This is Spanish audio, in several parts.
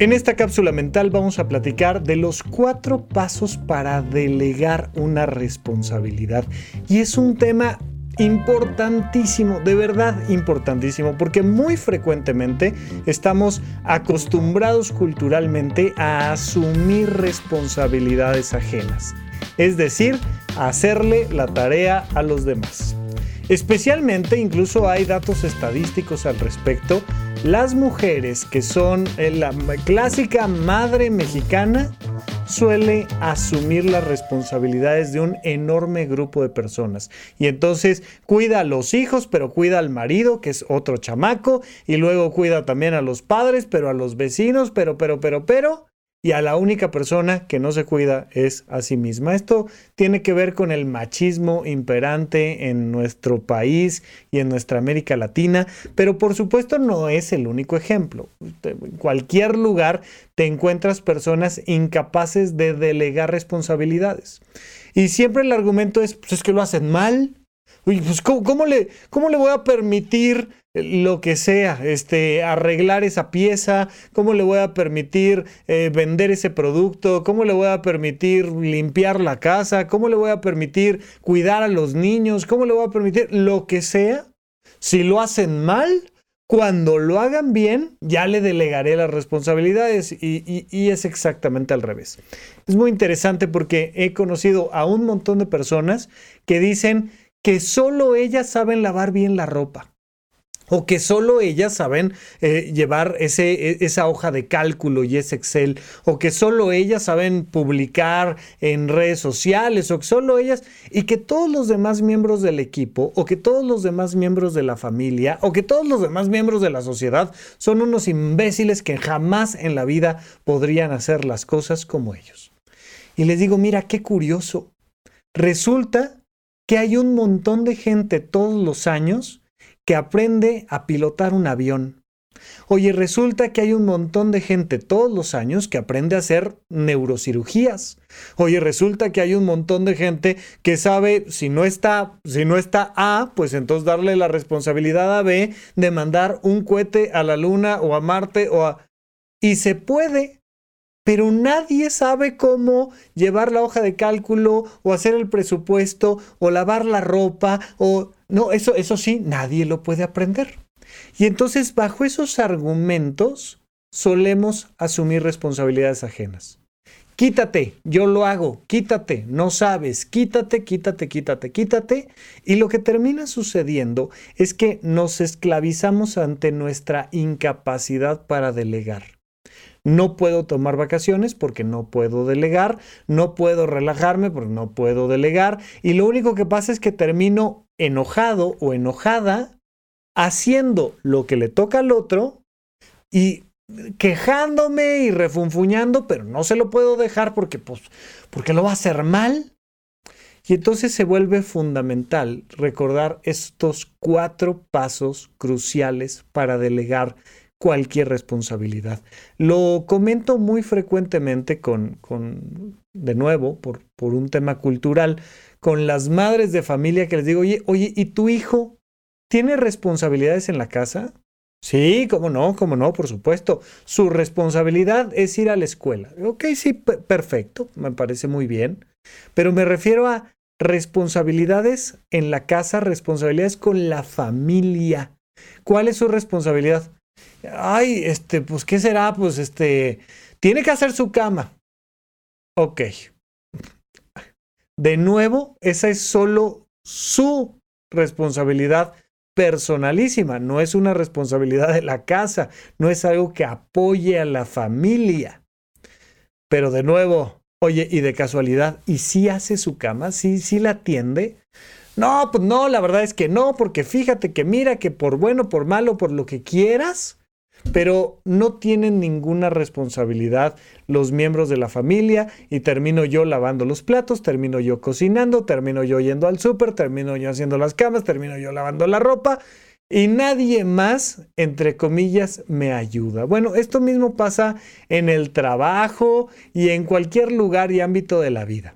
En esta cápsula mental vamos a platicar de los cuatro pasos para delegar una responsabilidad. Y es un tema importantísimo, de verdad importantísimo, porque muy frecuentemente estamos acostumbrados culturalmente a asumir responsabilidades ajenas, es decir, a hacerle la tarea a los demás. Especialmente, incluso hay datos estadísticos al respecto, las mujeres que son eh, la clásica madre mexicana suele asumir las responsabilidades de un enorme grupo de personas. Y entonces cuida a los hijos, pero cuida al marido, que es otro chamaco, y luego cuida también a los padres, pero a los vecinos, pero, pero, pero, pero, y a la única persona que no se cuida es a sí misma. Esto tiene que ver con el machismo imperante en nuestro país y en nuestra América Latina, pero por supuesto no es el único ejemplo. En cualquier lugar te encuentras personas incapaces de delegar responsabilidades. Y siempre el argumento es, pues es que lo hacen mal. Pues ¿cómo, le, ¿cómo le voy a permitir lo que sea, este, arreglar esa pieza, cómo le voy a permitir eh, vender ese producto, cómo le voy a permitir limpiar la casa, cómo le voy a permitir cuidar a los niños, cómo le voy a permitir lo que sea. Si lo hacen mal, cuando lo hagan bien, ya le delegaré las responsabilidades y, y, es exactamente al revés. Es muy interesante porque he conocido a un montón de personas que dicen que solo ellas saben lavar bien la ropa o que solo ellas saben eh, llevar ese, e, esa hoja de cálculo y ese Excel, o que solo ellas saben publicar en redes sociales, o que solo ellas, y que todos los demás miembros del equipo, o que todos los demás miembros de la familia, o que todos los demás miembros de la sociedad son unos imbéciles que jamás en la vida podrían hacer las cosas como ellos. Y les digo, mira, qué curioso. Resulta que hay un montón de gente todos los años que aprende a pilotar un avión. Oye, resulta que hay un montón de gente todos los años que aprende a hacer neurocirugías. Oye, resulta que hay un montón de gente que sabe si no está, si no está A, pues entonces darle la responsabilidad a B de mandar un cohete a la luna o a Marte o a y se puede, pero nadie sabe cómo llevar la hoja de cálculo o hacer el presupuesto o lavar la ropa o no, eso, eso sí, nadie lo puede aprender. Y entonces, bajo esos argumentos, solemos asumir responsabilidades ajenas. Quítate, yo lo hago, quítate, no sabes, quítate, quítate, quítate, quítate. Y lo que termina sucediendo es que nos esclavizamos ante nuestra incapacidad para delegar. No puedo tomar vacaciones porque no puedo delegar, no puedo relajarme porque no puedo delegar y lo único que pasa es que termino enojado o enojada haciendo lo que le toca al otro y quejándome y refunfuñando, pero no se lo puedo dejar porque pues porque lo va a hacer mal. Y entonces se vuelve fundamental recordar estos cuatro pasos cruciales para delegar cualquier responsabilidad. Lo comento muy frecuentemente con, con de nuevo, por, por, un tema cultural, con las madres de familia que les digo, oye, oye, ¿y tu hijo tiene responsabilidades en la casa? Sí, cómo no, cómo no, por supuesto. Su responsabilidad es ir a la escuela. Ok, sí, perfecto, me parece muy bien. Pero me refiero a responsabilidades en la casa, responsabilidades con la familia. ¿Cuál es su responsabilidad? Ay, este, pues, ¿qué será? Pues, este, tiene que hacer su cama. Ok. De nuevo, esa es solo su responsabilidad personalísima, no es una responsabilidad de la casa, no es algo que apoye a la familia. Pero de nuevo, oye, y de casualidad, ¿y si hace su cama? ¿Sí, sí la atiende? No, pues no, la verdad es que no, porque fíjate que mira que por bueno, por malo, por lo que quieras, pero no tienen ninguna responsabilidad los miembros de la familia y termino yo lavando los platos, termino yo cocinando, termino yo yendo al súper, termino yo haciendo las camas, termino yo lavando la ropa y nadie más, entre comillas, me ayuda. Bueno, esto mismo pasa en el trabajo y en cualquier lugar y ámbito de la vida.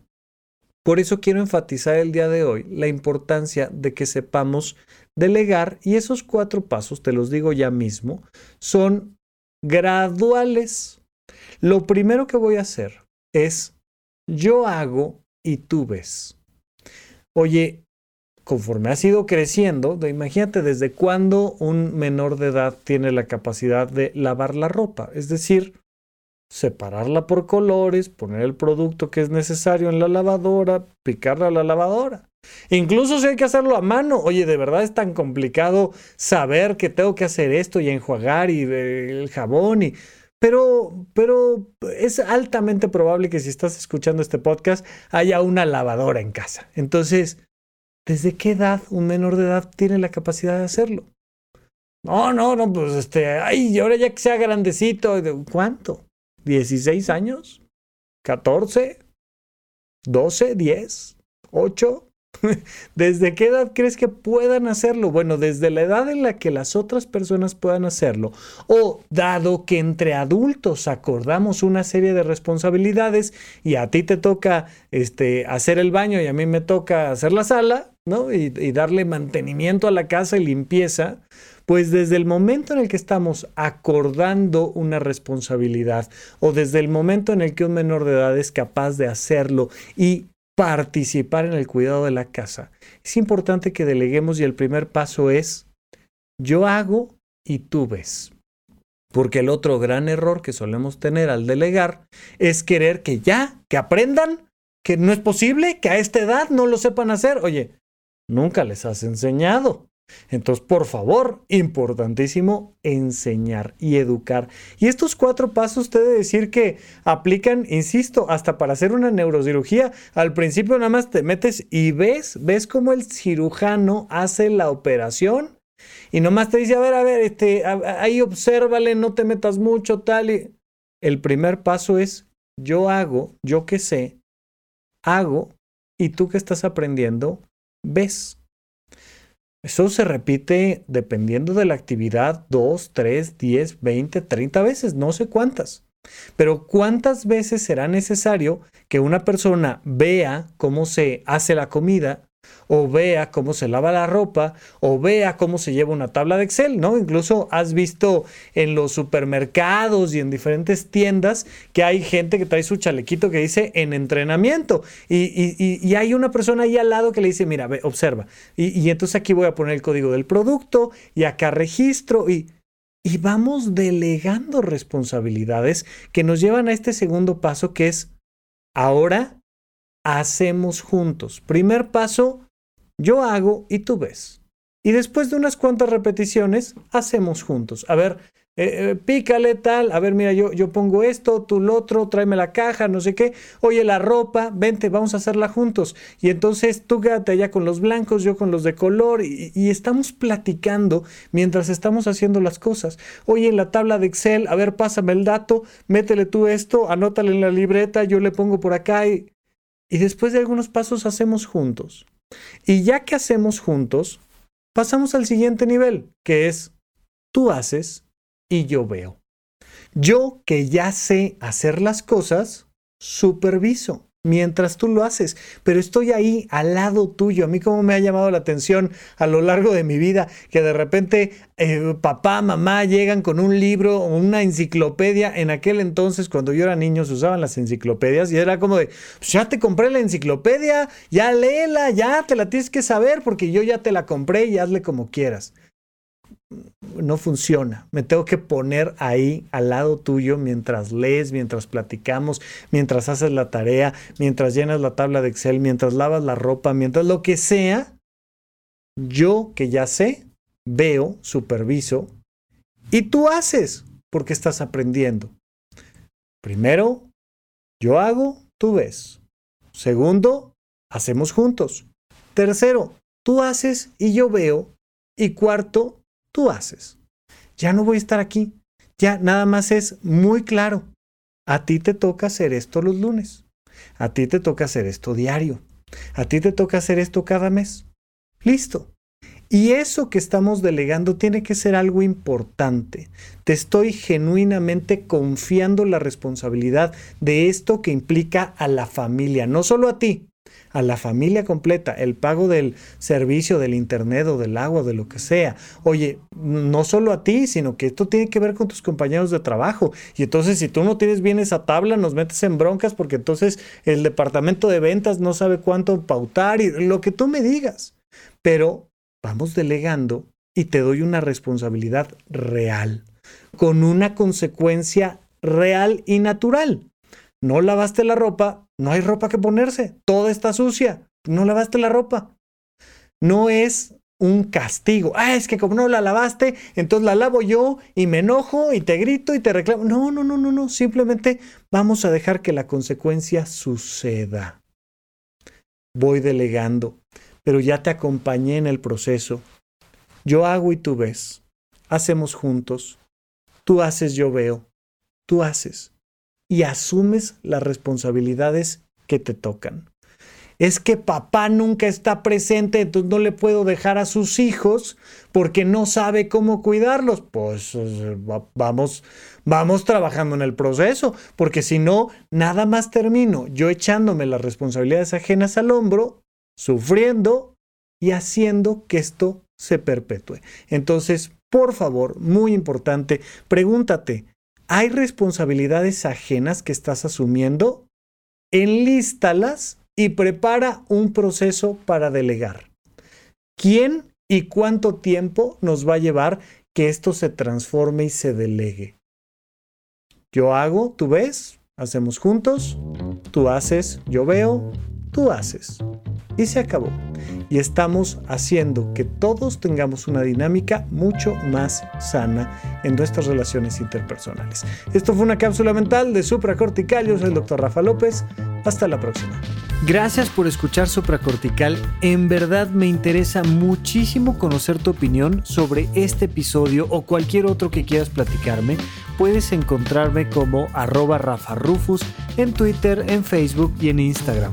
Por eso quiero enfatizar el día de hoy la importancia de que sepamos delegar y esos cuatro pasos, te los digo ya mismo, son graduales Lo primero que voy a hacer es yo hago y tú ves. Oye, conforme has ido creciendo, imagínate desde cuándo un menor de edad tiene la capacidad de lavar la ropa, es decir, separarla por colores, poner el producto que es necesario en la lavadora, picarla a la lavadora. Incluso si hay que hacerlo a mano, oye, de verdad es tan complicado saber que tengo que hacer esto y enjuagar y el jabón pero, pero es altamente probable que si estás escuchando este podcast haya una lavadora en casa. Entonces, ¿desde qué edad un menor de edad tiene la capacidad de hacerlo? No, no, no, pues este, ay, ahora ya que sea grandecito, ¿cuánto? ¿16 años? ¿14? ¿12? ¿10? ¿8? ¿Desde qué edad crees que puedan hacerlo? Bueno, desde la edad en la que las otras personas puedan hacerlo. O dado que entre adultos acordamos una serie de responsabilidades y a ti te toca este, hacer el baño y a mí me toca hacer la sala, ¿no? Y, y darle mantenimiento a la casa y limpieza. Pues desde el momento en el que estamos acordando una responsabilidad o desde el momento en el que un menor de edad es capaz de hacerlo y participar en el cuidado de la casa. Es importante que deleguemos y el primer paso es yo hago y tú ves. Porque el otro gran error que solemos tener al delegar es querer que ya, que aprendan, que no es posible, que a esta edad no lo sepan hacer. Oye, nunca les has enseñado. Entonces, por favor, importantísimo enseñar y educar. Y estos cuatro pasos te de decir que aplican, insisto, hasta para hacer una neurocirugía. Al principio nada más te metes y ves, ves cómo el cirujano hace la operación y nomás te dice, a ver, a ver, este, ahí obsérvale, no te metas mucho, tal. Y el primer paso es, yo hago, yo que sé, hago, y tú que estás aprendiendo, ves. Eso se repite dependiendo de la actividad 2, 3, 10, 20, 30 veces, no sé cuántas. Pero ¿cuántas veces será necesario que una persona vea cómo se hace la comida, o vea cómo se lava la ropa, o vea cómo se lleva una tabla de Excel, ¿no? Incluso has visto en los supermercados y en diferentes tiendas que hay gente que trae su chalequito que dice en entrenamiento y, hay una persona ahí al lado que le dice, mira, ve, observa, y, entonces aquí voy a poner el código del producto y acá registro y... Y vamos delegando responsabilidades que nos llevan a este segundo paso que es ahora hacemos juntos. Primer paso, yo hago y tú ves. Y después de unas cuantas repeticiones, hacemos juntos. A ver, eh, eh, pícale tal, a ver, mira, yo, yo pongo esto, tú lo otro, tráeme la caja, no sé qué. Oye, la ropa, vente, vamos a hacerla juntos. Y entonces tú quédate allá con los blancos, yo con los de color, y, y estamos platicando mientras estamos haciendo las cosas. Oye, en la tabla de Excel, a ver, pásame el dato, métele tú esto, anótale en la libreta, yo le pongo por acá y y después de algunos pasos hacemos juntos. Y ya que hacemos juntos, pasamos al siguiente nivel, que es tú haces y yo veo. Yo que ya sé hacer las cosas, superviso mientras tú lo haces, pero estoy ahí al lado tuyo. A mí como me ha llamado la atención a lo largo de mi vida que de repente eh, papá, mamá llegan con un libro o una enciclopedia. En aquel entonces, cuando yo era niño, se usaban las enciclopedias y era como de, pues ya te compré la enciclopedia, ya léela, ya te la tienes que saber porque yo ya te la compré y hazle como quieras no funciona. Me tengo que poner ahí al lado tuyo mientras lees, mientras platicamos, mientras haces la tarea, mientras llenas la tabla de Excel, mientras lavas la ropa, mientras lo que sea. Yo que ya sé, veo, superviso y tú haces porque estás aprendiendo. Primero, yo hago, tú ves. Segundo, hacemos juntos. Tercero, tú haces y yo veo. Y cuarto, tú haces. Ya no voy a estar aquí. Ya nada más es muy claro. A ti te toca hacer esto los lunes. A ti te toca hacer esto diario. A ti te toca hacer esto cada mes. Listo. Y eso que estamos delegando tiene que ser algo importante. Te estoy genuinamente confiando la responsabilidad de esto que implica a la familia, no solo a ti, a la familia completa el pago del servicio del internet o del agua, de lo que sea. Oye, no solo a ti, sino que esto tiene que ver con tus compañeros de trabajo. Y entonces si tú no tienes bien esa tabla, nos metes en broncas porque entonces el departamento de ventas no sabe cuánto pautar y lo que tú me digas. Pero vamos delegando y te doy una responsabilidad real, con una consecuencia real y natural. No lavaste la ropa, no hay ropa que ponerse, toda está sucia, no lavaste la ropa. No es un castigo. Ah, es que como no la lavaste, entonces la lavo yo y me enojo y te grito y te reclamo. No, no, no, no, no. Simplemente vamos a dejar que la consecuencia suceda. Voy delegando, pero ya te acompañé en el proceso. Yo hago y tú ves. Hacemos juntos. Tú haces, yo veo. Tú haces. Y asumes las responsabilidades que te tocan. Es que papá nunca está presente, entonces no le puedo dejar a sus hijos porque no sabe cómo cuidarlos. Pues vamos, vamos trabajando en el proceso, porque si no, nada más termino yo echándome las responsabilidades ajenas al hombro, sufriendo y haciendo que esto se perpetúe. Entonces, por favor, muy importante, pregúntate, ¿hay responsabilidades ajenas que estás asumiendo? Enlístalas y prepara un proceso para delegar. ¿Quién y cuánto tiempo nos va a llevar que esto se transforme y se delegue? Yo hago, tú ves, hacemos juntos, tú haces, yo veo, tú haces y se acabó. Y estamos haciendo que todos tengamos una dinámica mucho más sana en nuestras relaciones interpersonales. Esto fue una cápsula mental de supracortical. Yo soy el doctor Rafa López. Hasta la próxima. Gracias por escuchar Supracortical. En verdad me interesa muchísimo conocer tu opinión sobre este episodio o cualquier otro que quieras platicarme. Puedes encontrarme como arroba Rafa Rufus en Twitter, en Facebook y en Instagram.